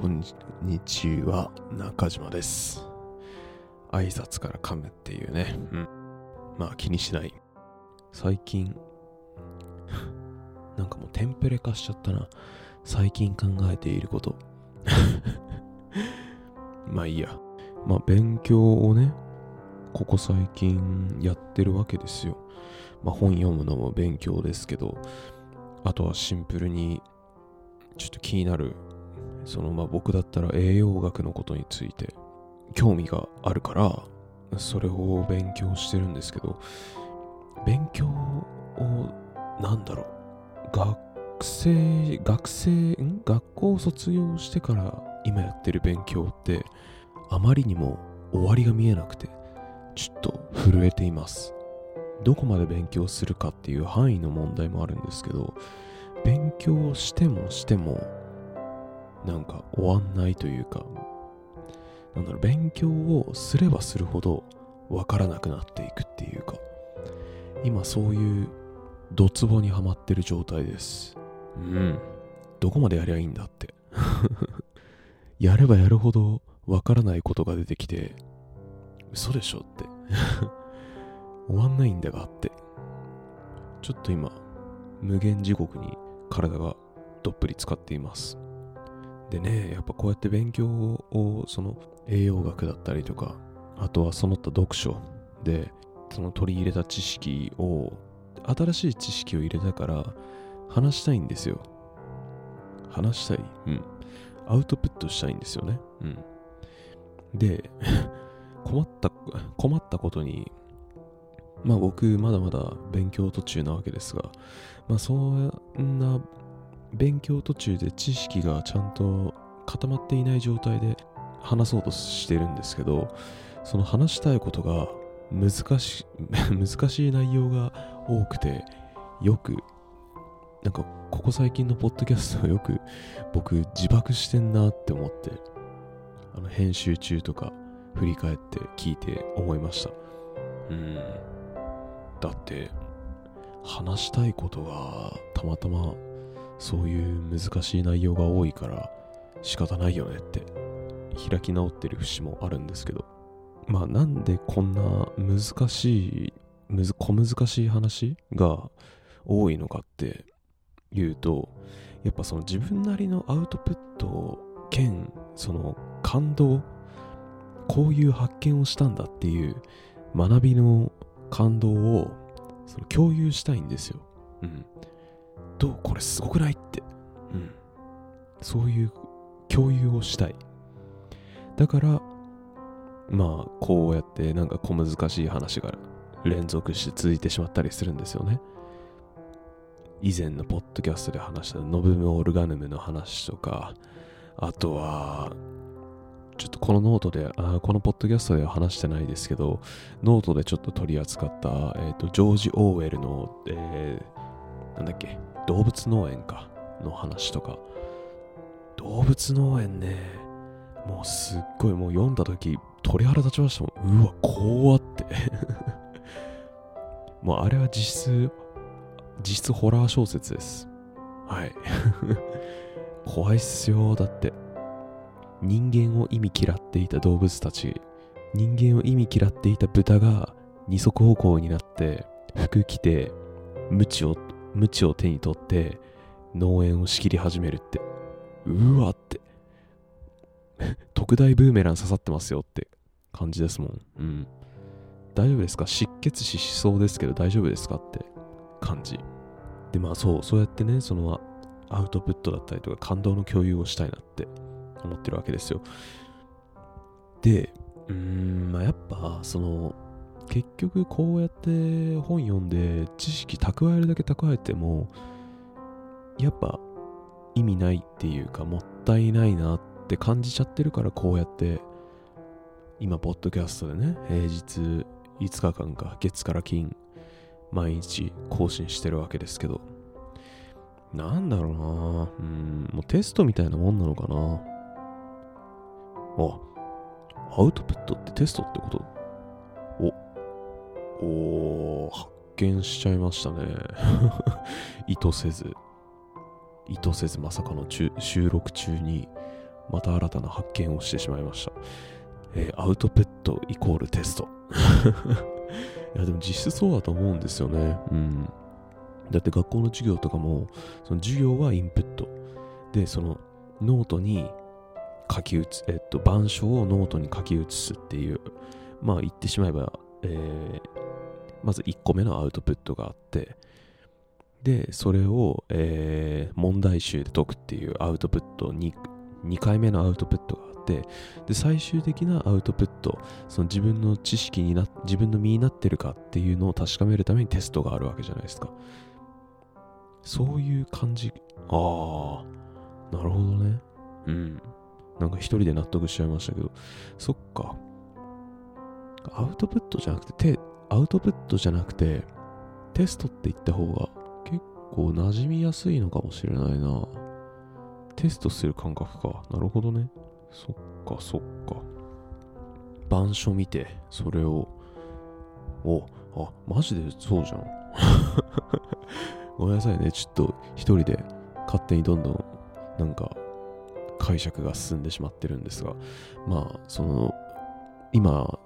こんにちは、中島です。挨拶から噛むっていうね。うん。まあ気にしない。最近、なんかもうテンプレ化しちゃったな。最近考えていること。まあいいや。まあ勉強をね、ここ最近やってるわけですよ。まあ本読むのも勉強ですけど、あとはシンプルにちょっと気になるそのまあ僕だったら栄養学のことについて興味があるからそれを勉強してるんですけど勉強をなんだろう学生学生ん？学校を卒業してから今やってる勉強ってあまりにも終わりが見えなくてちょっと震えています。どこまで勉強するかっていう範囲の問題もあるんですけど勉強してもしてもなんか終わんないというかなんだろう勉強をすればするほどわからなくなっていくっていうか今そういうドツボにはまってる状態です。うん。どこまでやりゃいいんだって。やればやるほどわからないことが出てきて嘘でしょって。終わんないんだがって。ちょっと今無限地獄に体がどっぷり使っていますでねやっぱこうやって勉強をその栄養学だったりとかあとはその他読書でその取り入れた知識を新しい知識を入れたから話したいんですよ。話したい。うん。アウトプットしたいんですよね。うん。で 困った困ったことにまあ僕まだまだ勉強途中なわけですがまあそんな勉強途中で知識がちゃんと固まっていない状態で話そうとしてるんですけどその話したいことが難し 難しい内容が多くてよくなんかここ最近のポッドキャストをよく僕自爆してんなって思ってあの編集中とか振り返って聞いて思いました。うん。だって話したいことがたまたまそういう難しい内容が多いから仕方ないよねって開き直ってる節もあるんですけどまあなんでこんな難しいむず小難しい話が多いのかっていうとやっぱその自分なりのアウトプット兼その感動こういう発見をしたんだっていう学びの感動をその共有したいんですよ。うん。どうこれすごくないって。うん。そういう共有をしたい。だから、まあ、こうやってなんか小難しい話が連続して続いてしまったりするんですよね。以前のポッドキャストで話したノヴム・オルガヌムの話とか、あとは、ちょっとこのノートで、あこのポッドキャストでは話してないですけど、ノートでちょっと取り扱った、えーとジョージ・オーウェルの、えーなんだっけ、動物農園か、の話とか。動物農園ね、もうすっごい、もう読んだ時鳥肌立ちましたもん。うわ、怖って。もうあれは実質、実質ホラー小説です。はい。怖いっすよ、だって。人間を意味嫌っていた動物たち、人間を意味嫌っていた豚が二足歩行になって、服着て、鞭を、鞭を手に取って、農園を仕切り始めるって。うわって。特大ブーメラン刺さってますよって感じですもん。うん。大丈夫ですか？失血死しそうですけど大丈夫ですかって感じ。で、まあそう、そうやってね、そのアウトプットだったりとか感動の共有をしたいなって思ってるわけですよ。で、うーん、まあやっぱ、その、結局こうやって本読んで知識蓄えるだけ蓄えても、やっぱ意味ないっていうかもったいないなって感じちゃってるからこうやって今ポッドキャストでね平日5日間か月から金毎日更新してるわけですけど。なんだろうな。うん。もうテストみたいなもんなのかな。あアウトプットってテストってこと？おお発見しちゃいましたね 意図せず意図せずまさかの収録中にまた新たな発見をしてしまいました。えー、アウトプットイコールテスト。いや、でも実質そうだと思うんですよね。うん。だって学校の授業とかも、その授業はインプット。で、そのノートに書き写す、えっと、板書をノートに書き写すっていう、まあ言ってしまえば、えー、まず1個目のアウトプットがあって、で、それを、えー、問題集で解くっていうアウトプットに、2回目のアウトプットがあって、で、最終的なアウトプット、その自分の知識にな、自分の身になってるかっていうのを確かめるためにテストがあるわけじゃないですか。そういう感じ。ああ、なるほどね。うん。なんか一人で納得しちゃいましたけど、そっか。アウトプットじゃなくて、アウトプットじゃなくて、テストって言った方が結構馴染みやすいのかもしれないな。テストする感覚か。なるほどね。そっか、そっか。板書見て、それを、お、あ、マジで？そうじゃん。ごめんなさいね。ちょっと一人で勝手にどんどんなんか解釈が進んでしまってるんですが、まあ、その、今、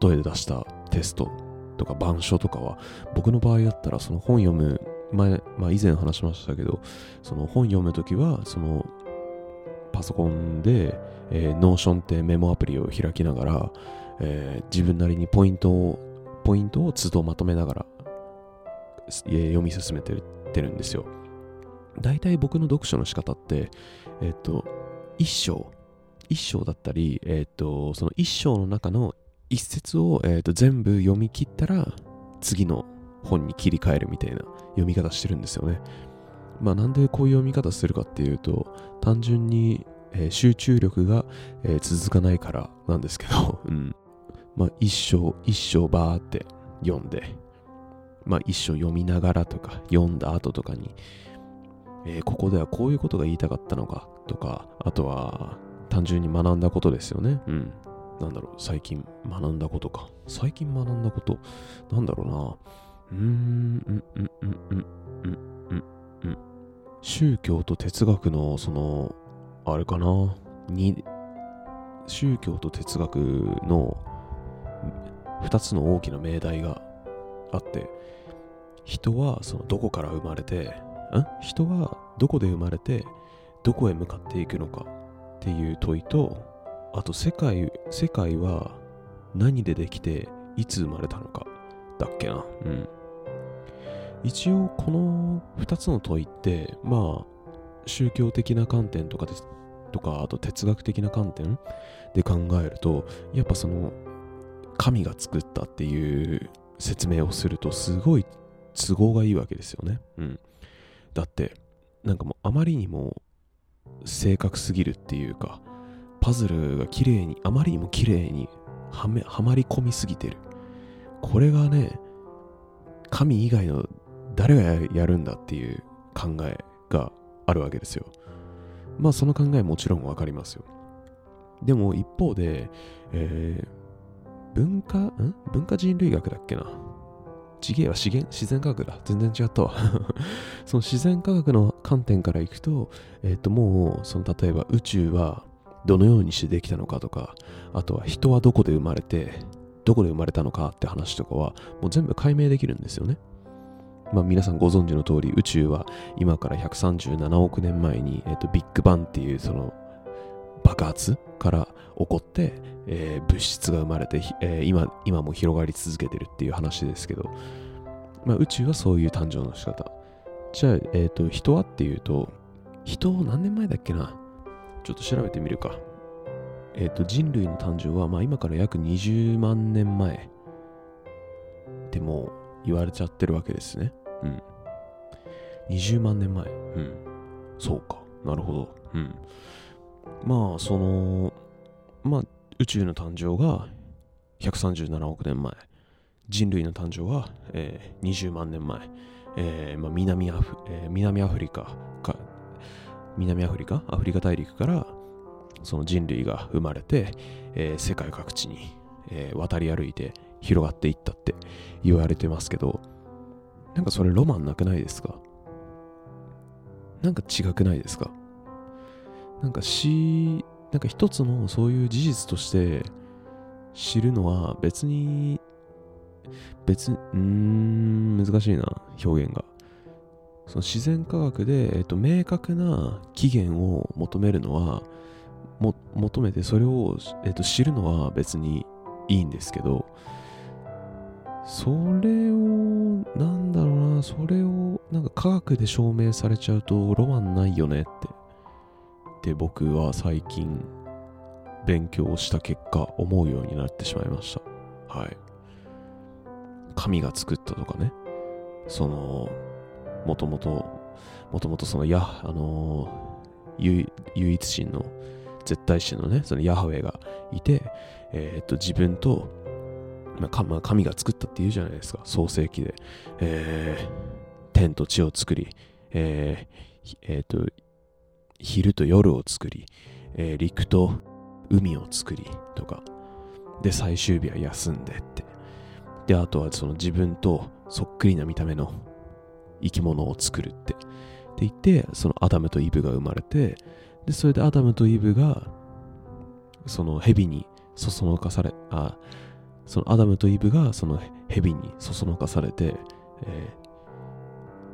例えで出したテストとか板書とかは、僕の場合だったら、その本読む、前、まあ以前話しましたけど、その本読むときは、その、パソコンで、えー、 Notion ってメモアプリを開きながら、えー、自分なりにポイントを、ポイントを都度まとめながら、えー、読み進めてるてるんですよ。大体僕の読書の仕方って、えっ、と、一章、一章だったり、えっ、と、その一章の中の一節を、えー、と全部読み切ったら次の本に切り替えるみたいな読み方してるんですよね。まあなんでこういう読み方するかっていうと単純に、えー、集中力が、えー、続かないからなんですけど、うん。まあ一章一章バーって読んで、まあ一章読みながらとか読んだ後とかに、えー、ここではこういうことが言いたかったのかとか、あとは単純に学んだことですよね。うん。なんだろう、最近学んだことか。最近学んだこと、なんだろうな。うーん、うん、うん、うん、うん、うん、うん、うん。宗教と哲学の、その、あれかな。に、宗教と哲学の二つの大きな命題があって、人はそのどこから生まれて、ん？人はどこで生まれて、どこへ向かっていくのかっていう問いと、あと世界、世界は何でできていつ生まれたのかだっけな。うん。一応この2つの問いって、まあ、宗教的な観点とかですとか、あと哲学的な観点で考えると、やっぱその、神が作ったっていう説明をすると、すごい都合がいいわけですよね。うん。だって、なんかもうあまりにも正確すぎるっていうか、パズルが綺麗に、あまりにも綺麗にはめ、はまり込みすぎてる。これがね、神以外の誰がやるんだっていう考えがあるわけですよ。まあその考えもちろんわかりますよ。でも一方で、えー、文化、ん？文化人類学だっけな？地芸は資源自然科学だ。全然違ったわ その自然科学の観点からいくと、えっ、ー、ともう、その例えば宇宙はどのようにしてできたのかとか、あとは人はどこで生まれて、どこで生まれたのかって話とかは、もう全部解明できるんですよね。まあ皆さんご存知の通り、宇宙は今から137億年前に、えーと、ビッグバンっていうその爆発から起こって、えー、物質が生まれて、えー、今今も広がり続けてるっていう話ですけど、まあ、宇宙はそういう誕生の仕方。じゃあ、えーと人はっていうと、人何年前だっけなちょっと調べてみるか。えっ、ー、と、人類の誕生は、まあ今から約20万年前ってもう言われちゃってるわけですね。うん。20万年前。うん。そうか。なるほど。うん。まあ、その、まあ、宇宙の誕生が137億年前。人類の誕生は、えー、20万年前。えーまあ、南アフえー、南アフリカか南アフリカ、アフリカ大陸からその人類が生まれて、えー、世界各地に、えー、渡り歩いて広がっていったって言われてますけど、なんかそれロマンなくないですか？なんか違くないですか？なんかし、なんか一つのそういう事実として知るのは別に、別に、うーん、難しいな、表現が。その自然科学で、えっと、明確な起源を求めるのは、も求めてそれを、えっと、知るのは別にいいんですけど、それを、なんだろうな、それを、なんか科学で証明されちゃうとロマンないよねって。で、僕は最近、勉強した結果、思うようになってしまいました。はい。神が作ったとかね、その、もともと、もともとその、や、あの唯一神の、絶対神のね、そのヤハウェがいて、えー、っと、自分と、まあ、まあ、神が作ったって言うじゃないですか、創世記で。えー、天と地を作り、えー、えー、と、昼と夜を作り、えー、陸と海を作りとか、で、最終日は休んでって。で、あとはその自分とそっくりな見た目の生き物を作るって。って言って、そのアダムとイブが生まれて、で、それでアダムとイブが、その蛇にそそのかされ、あ、そのアダムとイブがその蛇にそそのかされて、え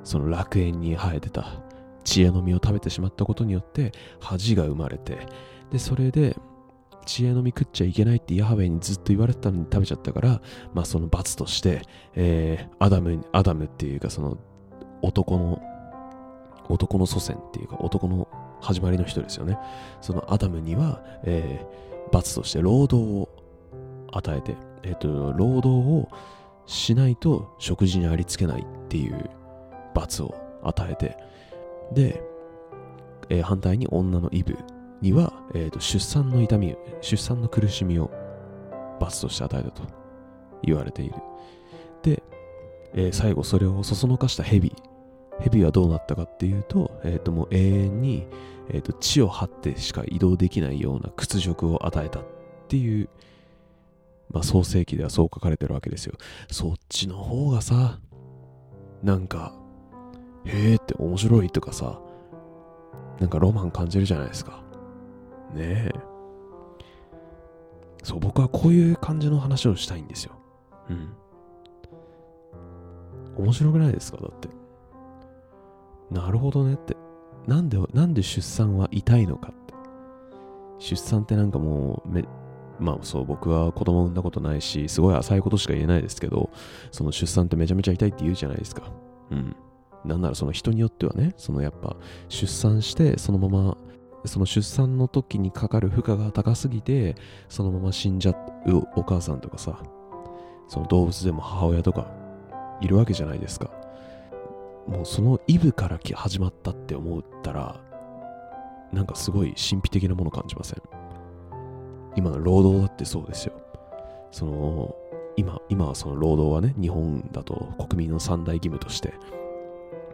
ー、その楽園に生えてた知恵の実を食べてしまったことによって恥が生まれて、で、それで知恵の実食っちゃいけないってヤハウェにずっと言われてたのに食べちゃったから、まあその罰として、えー、アダム、アダムっていうかその男の、男の祖先っていうか男の始まりの人ですよね。そのアダムには、えー、罰として労働を与えて、え、ー、と、労働をしないと食事にありつけないっていう罰を与えて、で、えー、反対に女のイブには、えーと、出産の痛み、出産の苦しみを罰として与えたと言われている。で、えー、最後それをそそのかした蛇。蛇はどうなったかっていうと、えっ、ー、ともう永遠に、えーと、地を張ってしか移動できないような屈辱を与えたっていうまあ、創世記ではそう書かれてるわけですよ。そっちの方がさ、なんか、へえって面白いとかさ、なんかロマン感じるじゃないですか。ねえ。そう、僕はこういう感じの話をしたいんですよ。うん。面白くないですか？だって。なるほどねって。なんで、なんで出産は痛いのかって。出産ってなんかもうめ、まあそう、僕は子供産んだことないし、すごい浅いことしか言えないですけど、その出産ってめちゃめちゃ痛いって言うじゃないですか。うん。なんならその人によってはね、そのやっぱ出産してそのまま、その出産の時にかかる負荷が高すぎて、そのまま死んじゃうお母さんとかさ、その動物でも母親とかいるわけじゃないですか。もうそのイブから始まったって思ったら、なんかすごい神秘的なもの感じません？今の労働だってそうですよ。その、今、今はその労働はね、日本だと国民の三大義務として、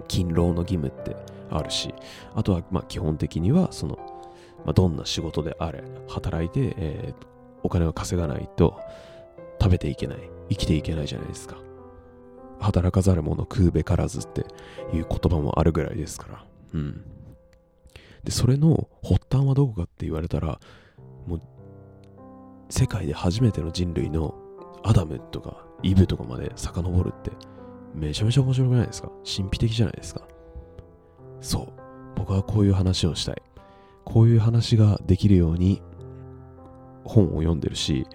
勤労の義務ってあるし、あとはま基本的には、その、まあ、どんな仕事であれ、働いて、えー、お金を稼がないと食べていけない、生きていけないじゃないですか。働かざる者食うべからずっていう言葉もあるぐらいですから。うん。で、それの発端はどこかって言われたら、もう世界で初めての人類のアダムとかイブとかまで遡るってめちゃめちゃ面白くないですか？神秘的じゃないですか？そう。僕はこういう話をしたい。こういう話ができるように本を読んでるし、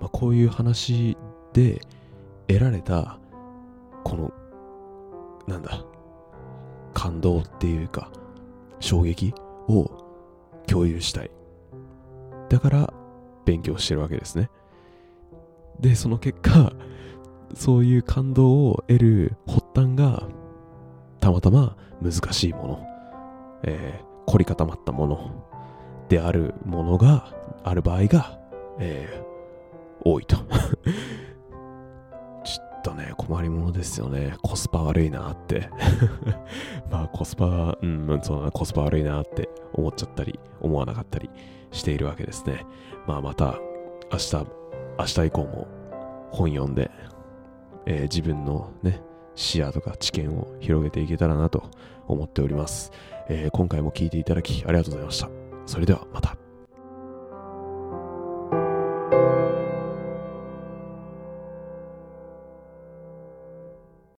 まあ、こういう話で得られたこのなんだ感動っていうか衝撃を共有したい。だから勉強してるわけですね。で、その結果、そういう感動を得る発端が、たまたま難しいもの、えー、凝り固まったものであるものが、ある場合が、えー、多いと。とね、困りものですよね。コスパ悪いなって。まあ、コスパ、うん、そうな、コスパ悪いなって思っちゃったり、思わなかったりしているわけですね。まあ、また明日、明日以降も本読んで、えー、自分のね、視野とか知見を広げていけたらなと思っております。えー、今回も聞いていただきありがとうございました。それではまた。